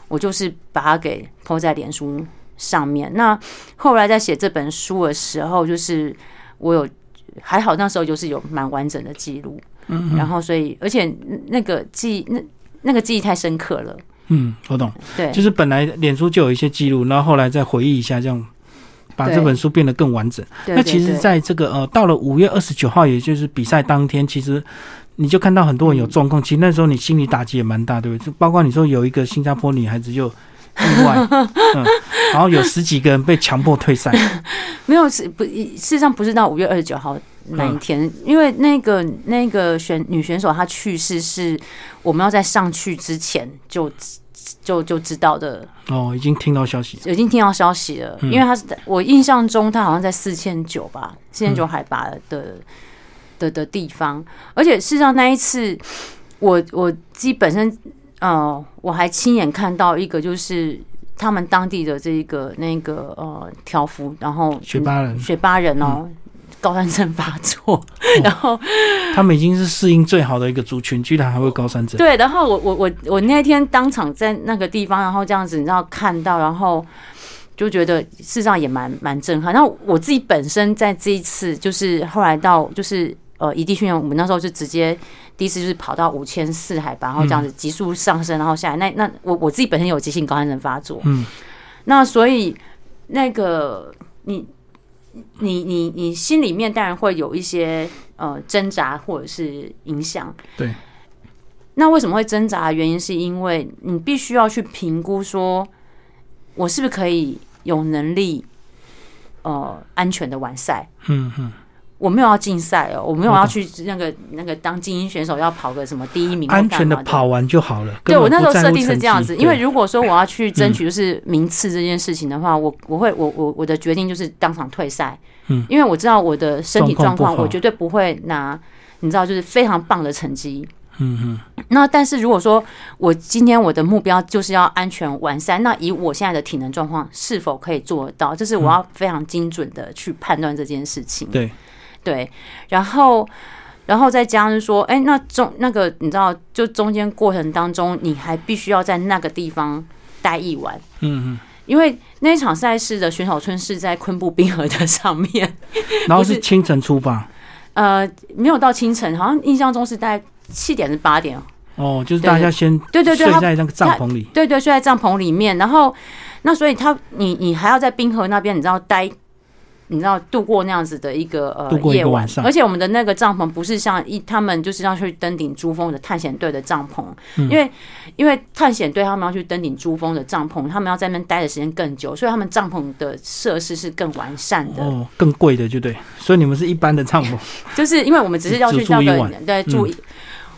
我就是把它给抛在脸书上面。那后来在写这本书的时候，就是我有还好那时候就是有蛮完整的记录，嗯，然后所以而且那个记那。那个记忆太深刻了。嗯，我懂。对，就是本来脸书就有一些记录，然后后来再回忆一下，这样把这本书变得更完整。那其实，在这个呃，到了五月二十九号，也就是比赛当天，其实你就看到很多人有状况。其实那时候你心理打击也蛮大，对不对？就包括你说有一个新加坡女孩子就意外，嗯，然后有十几个人被强迫退赛。没有，是不？事实上不是到五月二十九号。那一天，因为那个那个选女选手她去世是我们要在上去之前就就就知道的。哦，已经听到消息，已经听到消息了。因为她是我印象中，她好像在四千九吧，四千九海拔的的的地方。而且事实上那一次，我我自己本身，呃，我还亲眼看到一个，就是他们当地的这个那个呃条幅，然后雪巴人，雪巴人哦。高山症发作，然后他们已经是适应最好的一个族群，居然还会高山症。对，然后我我我我那天当场在那个地方，然后这样子，你知道看到，然后就觉得事实上也蛮蛮震撼。然后我自己本身在这一次，就是后来到就是呃异地训练，我们那时候是直接第一次就是跑到五千四海拔，然后这样子急速上升，然后下来。那那我我自己本身有急性高山症发作，嗯，那所以那个你。你你你心里面当然会有一些呃挣扎或者是影响，对。那为什么会挣扎？原因是因为你必须要去评估，说我是不是可以有能力呃安全的完赛？嗯嗯。我没有要竞赛哦，我没有要去那个那个当精英选手，要跑个什么第一名，安全的跑完就好了。对我那时候设定是这样子，因为如果说我要去争取就是名次这件事情的话，我我会我我我的决定就是当场退赛。嗯，因为我知道我的身体状况，我绝对不会拿你知道就是非常棒的成绩。嗯嗯。那但是如果说我今天我的目标就是要安全完赛，那以我现在的体能状况是否可以做到？这是我要非常精准的去判断这件事情。对。对，然后，然后再加上说，哎，那中那个你知道，就中间过程当中，你还必须要在那个地方待一晚，嗯嗯，因为那场赛事的选手村是在昆布冰河的上面，然后是清晨出发，呃，没有到清晨，好像印象中是在七点是八点，哦，就是大家先对对对睡在那个帐篷里，对对，睡在帐篷里面，然后那所以他你你还要在冰河那边，你知道待。你知道度过那样子的一个呃夜晚，而且我们的那个帐篷不是像一他们就是要去登顶珠峰的探险队的帐篷，因为因为探险队他们要去登顶珠峰的帐篷，他们要在那边待的时间更久，所以他们帐篷的设施是更完善的，哦，更贵的就对，所以你们是一般的帐篷，就是因为我们只是要去那个 对住，事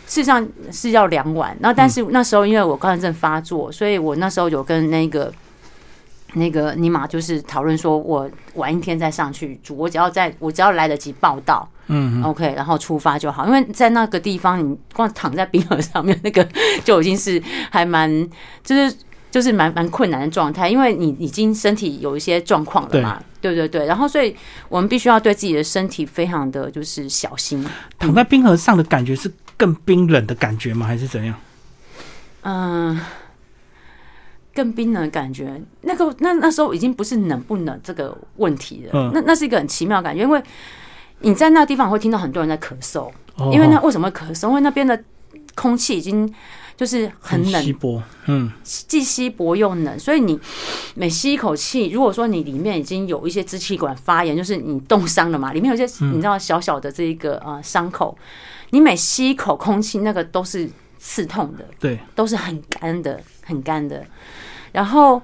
实上是要两晚，然后但是那时候因为我高山症发作，所以我那时候有跟那个。那个尼玛就是讨论说，我晚一天再上去住，我只要在我只要来得及报道，嗯，OK，然后出发就好。因为在那个地方，你光躺在冰河上面，那个就已经是还蛮，就是就是蛮蛮困难的状态，因为你已经身体有一些状况了嘛，对对对。然后，所以我们必须要对自己的身体非常的就是小心。躺在冰河上的感觉是更冰冷的感觉吗？还是怎样？嗯。更冰冷的感觉，那个那那时候已经不是冷不冷这个问题了，那那是一个很奇妙的感觉，因为你在那地方会听到很多人在咳嗽，因为那为什么咳嗽？因为那边的空气已经就是很冷，稀薄，嗯，既稀薄又冷，所以你每吸一口气，如果说你里面已经有一些支气管发炎，就是你冻伤了嘛，里面有些你知道小小的这一个呃伤口，你每吸一口空气，那个都是刺痛的，对，都是很干的，很干的。然后，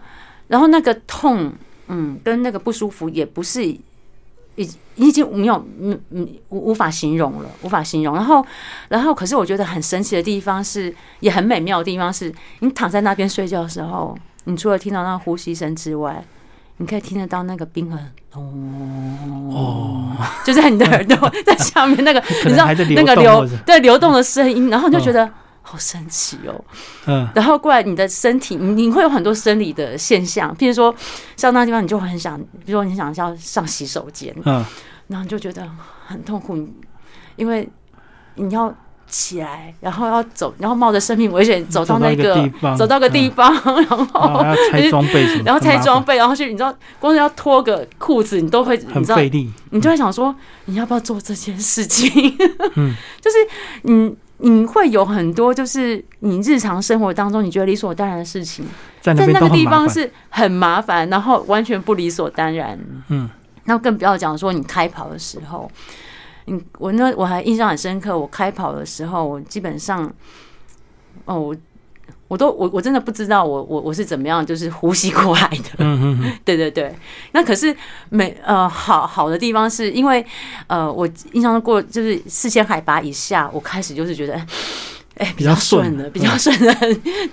然后那个痛，嗯，跟那个不舒服也不是，已已经没有，嗯嗯，无无法形容了，无法形容。然后，然后，可是我觉得很神奇的地方是，也很美妙的地方是，你躺在那边睡觉的时候，你除了听到那呼吸声之外，你可以听得到那个冰河哦，就在你的耳朵在下面那个，你知道那个流对流动的声音，然后你就觉得。好神奇哦，嗯，然后过来你的身体，你你会有很多生理的现象，譬如说像那地方，你就很想，比如说你想要上洗手间，嗯，然后你就觉得很痛苦，因为你要起来，然后要走，然后冒着生命危险走到那个走到个地方，然后拆装备，然后拆装备，然后去，你知道，光是要脱个裤子，你都会很费力，你就会想说，你要不要做这件事情？嗯，就是嗯。你会有很多，就是你日常生活当中你觉得理所当然的事情，在那个地方是很麻烦，然后完全不理所当然。嗯，那更不要讲说你开跑的时候，你我那我还印象很深刻，我开跑的时候，我基本上，哦。我都我我真的不知道我我我是怎么样就是呼吸过来的，嗯嗯，对对对。那可是每呃好好的地方是因为呃我印象过就是四千海拔以下，我开始就是觉得哎，比较顺的，比较顺的，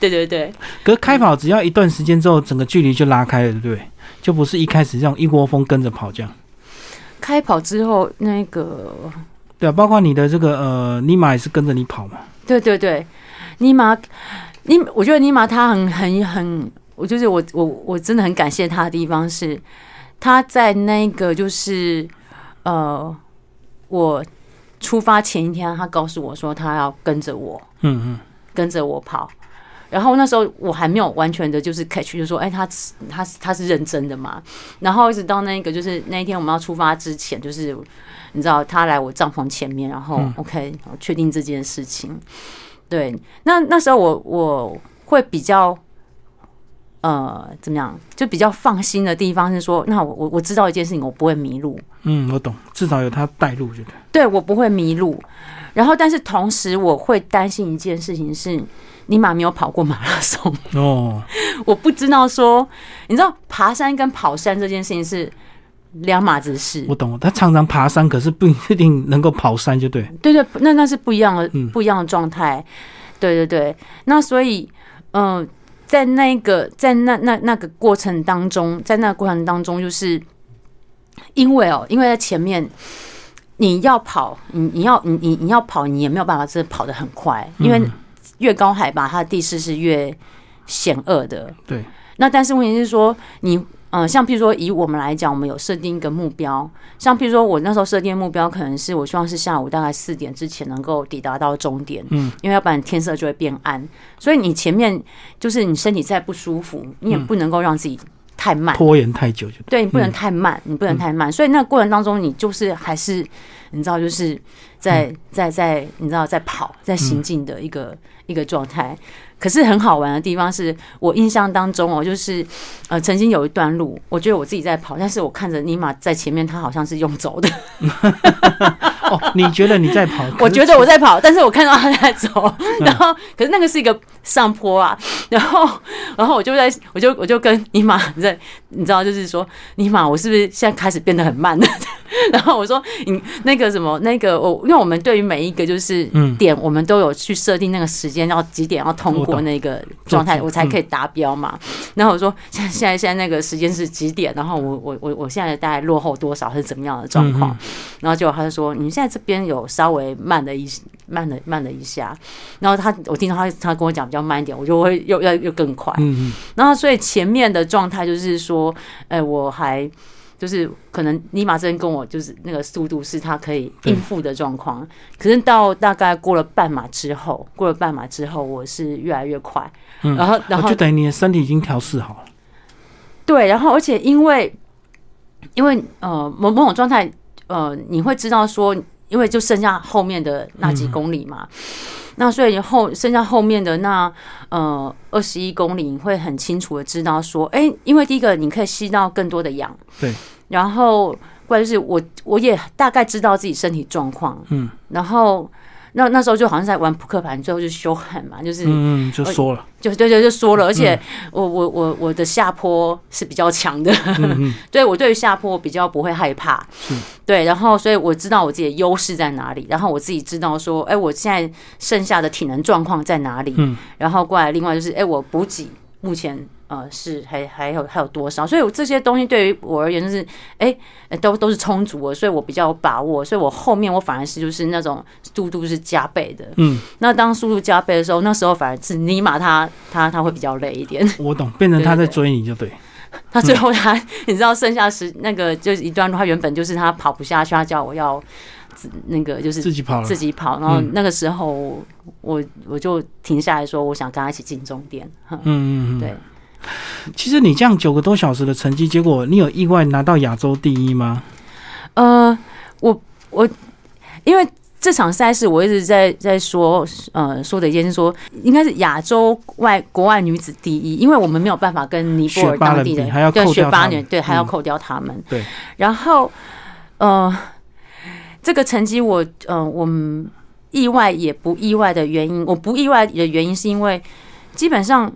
对对对。可是开跑只要一段时间之后，整个距离就拉开了，对不对？就不是一开始这样一窝蜂跟着跑这样。开跑之后，那个对啊，包括你的这个呃，尼玛也是跟着你跑嘛。对对对，尼玛，尼，我觉得尼玛他很很很，我就是我我我真的很感谢他的地方是，他在那个就是呃，我出发前一天，他告诉我说他要跟着我，嗯嗯，跟着我跑。然后那时候我还没有完全的，就是 catch，就说，哎，他他他是认真的嘛。然后一直到那个，就是那一天我们要出发之前，就是你知道他来我帐篷前面，然后 OK，确定这件事情。对，那那时候我我会比较，呃，怎么样，就比较放心的地方是说，那我我我知道一件事情，我不会迷路。嗯，我懂，至少有他带路，觉得。对我不会迷路。然后，但是同时我会担心一件事情是。尼玛没有跑过马拉松哦，我不知道说，你知道爬山跟跑山这件事情是两码子事。我懂，他常常爬山，可是不一定能够跑山，就对。对对，那那是不一样的，不一样的状态。对对对，那所以，嗯，在那个在那那那个过程当中，在那个过程当中，就是因为哦，因为在前面你要跑，你你要你你你要跑，你也没有办法真的跑得很快，因为。越高海拔，它的地势是越险恶的。对。那但是问题是说，你呃，像譬如说，以我们来讲，我们有设定一个目标。像譬如说，我那时候设定目标，可能是我希望是下午大概四点之前能够抵达到终点。嗯。因为要不然天色就会变暗。所以你前面就是你身体再不舒服，你也不能够让自己太慢，拖延太久就对你不能太慢，你不能太慢。所以那个过程当中，你就是还是你知道，就是在在在你知道在跑，在行进的一个。一个状态，可是很好玩的地方是我印象当中哦，就是呃，曾经有一段路，我觉得我自己在跑，但是我看着尼玛在前面，他好像是用走的。哦，你觉得你在跑？我觉得我在跑，但是我看到他在走，然后可是那个是一个上坡啊，然后然后我就在我就我就跟尼玛在，你知道，就是说尼玛，我是不是现在开始变得很慢了？然后我说你那个什么那个我，因为我们对于每一个就是点，我们都有去设定那个时间，要几点要通过那个状态，我才可以达标嘛。然后我说现在现在现在那个时间是几点？然后我我我我现在大概落后多少是怎么样的状况？然后结果他就说你现在这边有稍微慢了一慢了慢了一下。然后他我听到他他跟我讲比较慢一点，我就会又要又更快。嗯嗯。然后所以前面的状态就是说，哎，我还。就是可能尼玛这边跟我就是那个速度是他可以应付的状况，可是到大概过了半马之后，过了半马之后，我是越来越快，嗯然后然后就等于你的身体已经调试好了。对，然后而且因为因为呃某某种状态，呃你会知道说，因为就剩下后面的那几公里嘛，那所以后剩下后面的那呃二十一公里，你会很清楚的知道说，哎，因为第一个你可以吸到更多的氧，对。然后，关键是我我也大概知道自己身体状况，嗯，然后那那时候就好像在玩扑克牌，最后就修狠嘛，就是嗯，就说了，就对对就说了，而且我我我我的下坡是比较强的，对我对于下坡比较不会害怕，对，然后所以我知道我自己的优势在哪里，然后我自己知道说，哎，我现在剩下的体能状况在哪里，嗯，然后过来另外就是，哎，我补给目前。呃，是还还有还有多少？所以这些东西对于我而言就是，哎，都都是充足的，所以我比较有把握。所以我后面我反而是就是那种速度是加倍的。嗯，那当速度加倍的时候，那时候反而是尼玛他他他会比较累一点。我懂，变成他在追你就对。他最后他你知道剩下时那个就是一段路，他原本就是他跑不下去，他叫我要那个就是自己跑自己跑。然后那个时候我我就停下来说，我想跟他一起进终点。嗯嗯嗯，对。其实你这样九个多小时的成绩，结果你有意外拿到亚洲第一吗？呃，我我因为这场赛事，我一直在在说，呃，说的一件事，说应该是亚洲外国外女子第一，因为我们没有办法跟尼泊尔当地的还要扣掉他们，对，还要扣掉他们。对，然后呃，这个成绩我呃，我们意外也不意外的原因，我不意外的原因是因为基本上。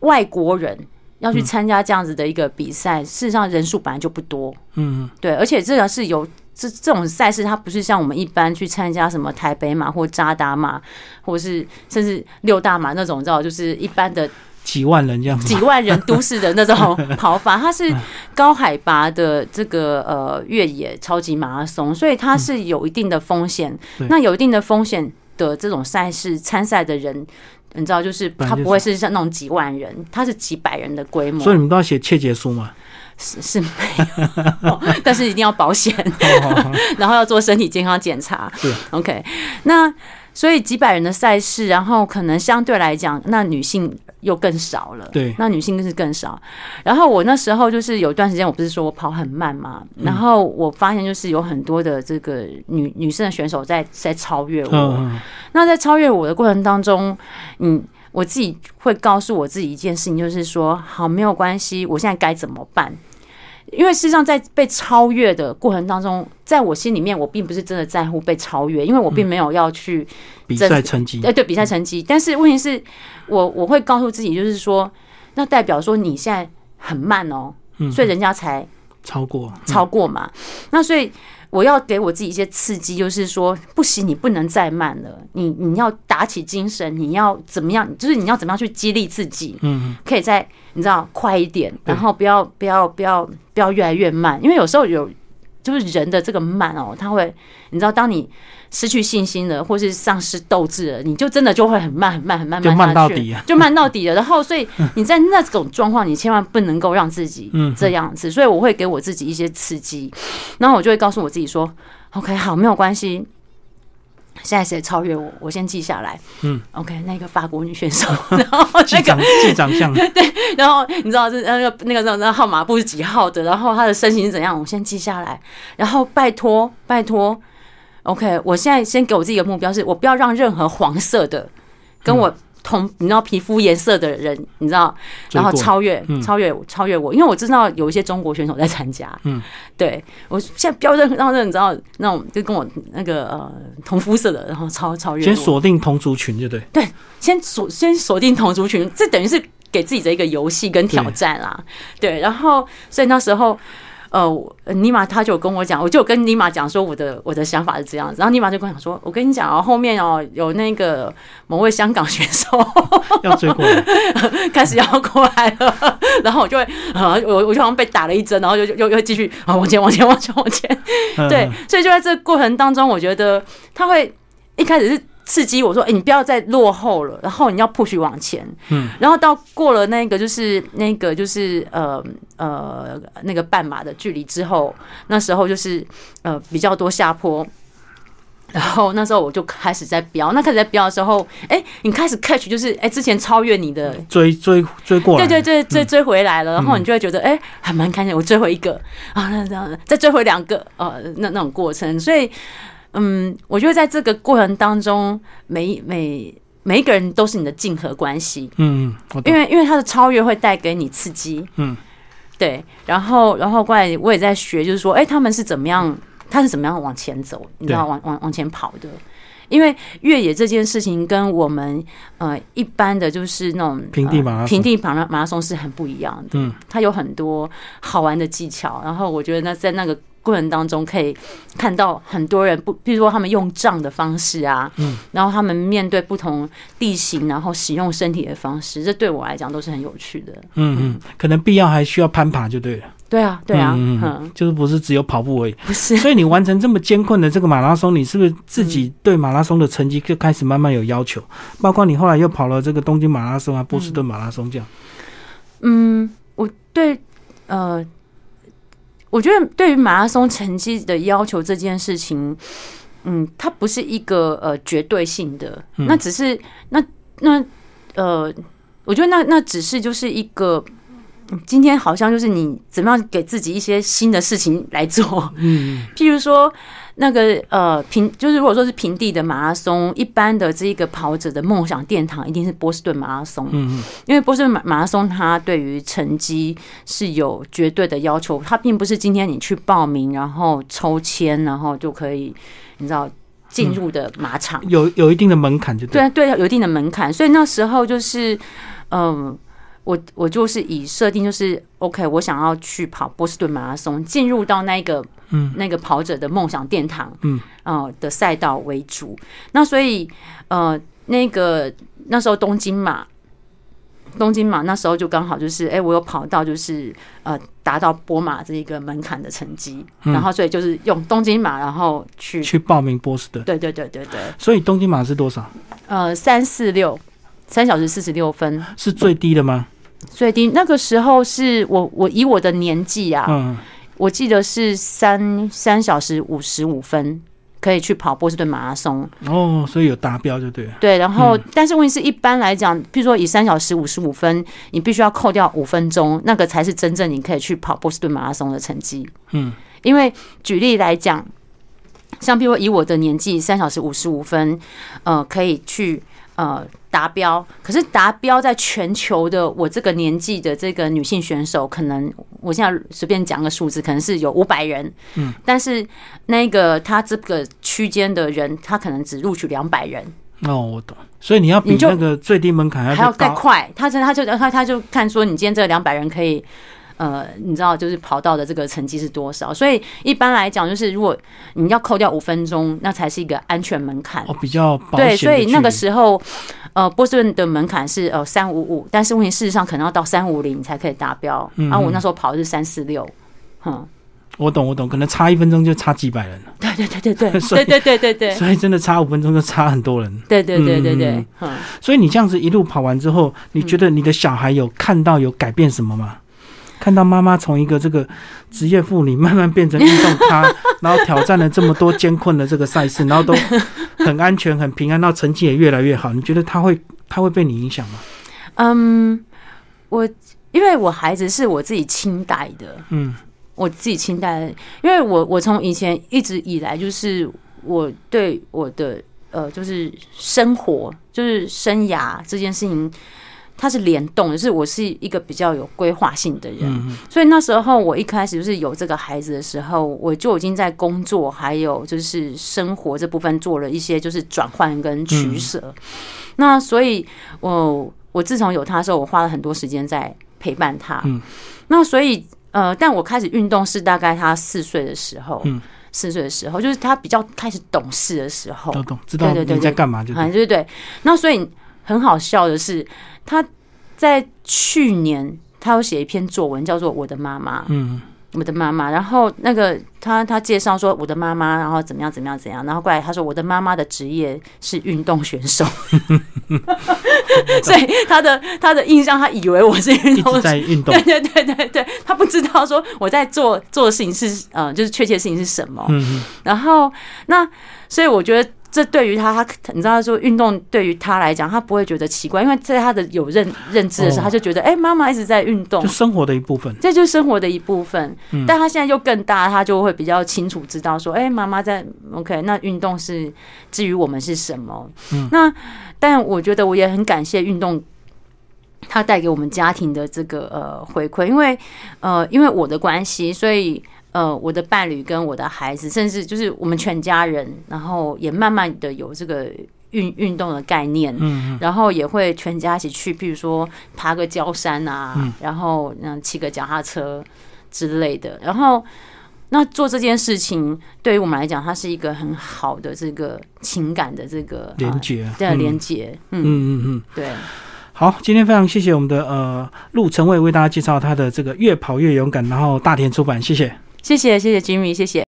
外国人要去参加这样子的一个比赛，事实上人数本来就不多。嗯，对，而且这个是有这这种赛事，它不是像我们一般去参加什么台北马或扎达马，或是甚至六大马那种，知道就是一般的几万人这样，几万人都市的那种 跑法，它是高海拔的这个呃越野超级马拉松，所以它是有一定的风险。那有一定的风险的这种赛事参赛的人。你知道，就是他不会是像那种几万人，他是几百人的规模。所以你们都要写切结书吗？是是没有，但是一定要保险，然后要做身体健康检查。是 OK，那所以几百人的赛事，然后可能相对来讲，那女性又更少了。对，那女性更是更少。然后我那时候就是有一段时间，我不是说我跑很慢嘛，然后我发现就是有很多的这个女女生的选手在在超越我。那在超越我的过程当中，嗯。我自己会告诉我自己一件事情，就是说，好，没有关系，我现在该怎么办？因为事实上，在被超越的过程当中，在我心里面，我并不是真的在乎被超越，因为我并没有要去比赛成绩。哎，对，比赛成绩。但是问题是，我我会告诉自己，就是说，那代表说你现在很慢哦，所以人家才超过超过嘛。那所以。我要给我自己一些刺激，就是说不行，你不能再慢了，你你要打起精神，你要怎么样？就是你要怎么样去激励自己？嗯，可以再你知道快一点，然后不要不要不要不要越来越慢，因为有时候有就是人的这个慢哦，他会你知道，当你。失去信心了，或是丧失斗志了，你就真的就会很慢、很慢、很慢，就慢到底啊，就慢到底了。然后，所以你在那种状况，你千万不能够让自己 这样子。所以我会给我自己一些刺激，然后我就会告诉我自己说：“OK，好，没有关系。现在谁超越我，我先记下来。嗯，OK，那个法国女选手，然后那个记长相，对，然后你知道是那个那个那个号码布是几号的，然后她的身形是怎样，我先记下来。然后拜托，拜托。” OK，我现在先给我自己一个目标，是我不要让任何黄色的跟我同你知道皮肤颜色的人，你知道，然后超越超越超越我，因为我知道有一些中国选手在参加。嗯，对我现在不要让让任你知道那种就跟我那个呃同肤色的，然后超超越。先锁定同族群就对。对，先锁先锁定同族群，这等于是给自己的一个游戏跟挑战啦。对，然后所以那时候。呃，尼玛他就跟我讲，我就跟尼玛讲说我的我的想法是这样子，然后尼玛就跟我讲说，我跟你讲哦，后面哦有那个某位香港选手 要追过来，开始要过来了，然后我就会啊，我我就好像被打了一针，然后就又又继续啊往前往前往前往前，对，所以就在这个过程当中，我觉得他会一开始是。刺激我说：“哎，你不要再落后了，然后你要 push 往前。”嗯，然后到过了那个就是那个就是呃呃那个半马的距离之后，那时候就是呃比较多下坡，然后那时候我就开始在飙。那开始在飙的时候，哎，你开始 catch 就是哎之前超越你的追追追过来，对对对追追回来了，然后你就会觉得哎还蛮开心，我追回一个啊，那这样再追回两个呃那那种过程，所以。嗯，我觉得在这个过程当中，每每每一个人都是你的竞合关系。嗯，因为因为他的超越会带给你刺激。嗯，对。然后然后过来我也在学，就是说，哎，他们是怎么样？他是怎么样往前走？你知道，往往往前跑的。因为越野这件事情跟我们呃一般的就是那种平地马拉平地马拉马拉松是很不一样的。嗯，它有很多好玩的技巧。然后我觉得那在那个。过程当中可以看到很多人不，比如说他们用杖的方式啊，嗯，然后他们面对不同地形，然后使用身体的方式，这对我来讲都是很有趣的。嗯嗯，可能必要还需要攀爬就对了。对啊，对啊，嗯，就是不是只有跑步而已。不是，所以你完成这么艰困的这个马拉松，你是不是自己对马拉松的成绩就开始慢慢有要求？包括你后来又跑了这个东京马拉松啊、波士顿马拉松这样。嗯，我对呃。我觉得对于马拉松成绩的要求这件事情，嗯，它不是一个呃绝对性的，那只是那那呃，我觉得那那只是就是一个，今天好像就是你怎么样给自己一些新的事情来做，嗯，譬如说。那个呃平就是如果说是平地的马拉松，一般的这一个跑者的梦想殿堂一定是波士顿马拉松。嗯嗯，因为波士顿马马拉松它对于成绩是有绝对的要求，它并不是今天你去报名然后抽签然后就可以你知道进入的马场，有有一定的门槛就对对，有一定的门槛。所以那时候就是嗯我我就是以设定就是 OK，我想要去跑波士顿马拉松，进入到那个嗯那个跑者的梦想殿堂嗯呃的赛道为主。那所以呃那个那时候东京马。东京马那时候就刚好就是，哎，我有跑到就是呃达到波马这一个门槛的成绩，然后所以就是用东京马，然后去去报名波士顿。对对对对对。所以东京马是多少？呃，三四六，三小时四十六分，是最低的吗？最低那个时候是我我以我的年纪啊，嗯，我记得是三三小时五十五分。可以去跑波士顿马拉松哦，所以有达标就对。对，然后但是问题是一般来讲，譬如说以三小时五十五分，你必须要扣掉五分钟，那个才是真正你可以去跑波士顿马拉松的成绩。嗯，因为举例来讲，像譬如以我的年纪，三小时五十五分，呃，可以去。呃，达标，可是达标在全球的我这个年纪的这个女性选手，可能我现在随便讲个数字，可能是有五百人，嗯，但是那个他这个区间的人，他可能只录取两百人。哦，我懂，所以你要比那个最低门槛还要再快，他真他就他他就看说，你今天这两百人可以。呃，你知道，就是跑道的这个成绩是多少？所以一般来讲，就是如果你要扣掉五分钟，那才是一个安全门槛。哦，比较对，所以那个时候，呃，波士顿的门槛是呃三五五，但是问题事实上可能要到三五零才可以达标。嗯，啊，我那时候跑的是三四六，哼，我懂，我懂，可能差一分钟就差几百人了。对对对对对，对对对对 对，所以真的差五分钟就差很多人。对对对对对，嗯，所以你这样子一路跑完之后，你觉得你的小孩有看到有改变什么吗？看到妈妈从一个这个职业妇女慢慢变成运动咖，然后挑战了这么多艰困的这个赛事，然后都很安全、很平安，到成绩也越来越好。你觉得她会她会被你影响吗？嗯，我因为我孩子是我自己亲带的，嗯，我自己亲带，因为我我从以前一直以来就是我对我的呃就是生活就是生涯这件事情。它是联动，就是我是一个比较有规划性的人，所以那时候我一开始就是有这个孩子的时候，我就已经在工作还有就是生活这部分做了一些就是转换跟取舍。那所以，我我自从有他的时候，我花了很多时间在陪伴他。那所以，呃，但我开始运动是大概他四岁的时候，四岁的时候，就是他比较开始懂事的时候，都懂知道你在干嘛，就对对对。那所以。很好笑的是，他在去年他有写一篇作文，叫做《我的妈妈》。嗯，我的妈妈。然后那个他他介绍说我的妈妈，然后怎么样怎么样怎样。然后过来他说我的妈妈的职业是运动选手，所以他的他的印象，他以为我是运动在运动。对对对对对，他不知道说我在做做的事情是呃，就是确切的事情是什么。嗯然后那所以我觉得。这对于他，他你知道说运动对于他来讲，他不会觉得奇怪，因为在他的有认认知的时候，他就觉得，哎，妈妈一直在运动，就生活的一部分，这就是生活的一部分。但他现在又更大，他就会比较清楚知道说，哎，妈妈在 OK，那运动是至于我们是什么？那但我觉得我也很感谢运动，他带给我们家庭的这个呃回馈，因为呃因为我的关系，所以。呃，我的伴侣跟我的孩子，甚至就是我们全家人，然后也慢慢的有这个运运动的概念，嗯，然后也会全家一起去，比如说爬个焦山啊，然后嗯骑个脚踏车之类的，然后那做这件事情对于我们来讲，它是一个很好的这个情感的这个连接，对连接，嗯。嗯嗯，对。好，今天非常谢谢我们的呃陆成伟为大家介绍他的这个越跑越勇敢，然后大田出版，谢谢。谢谢谢谢 Jimmy，谢谢。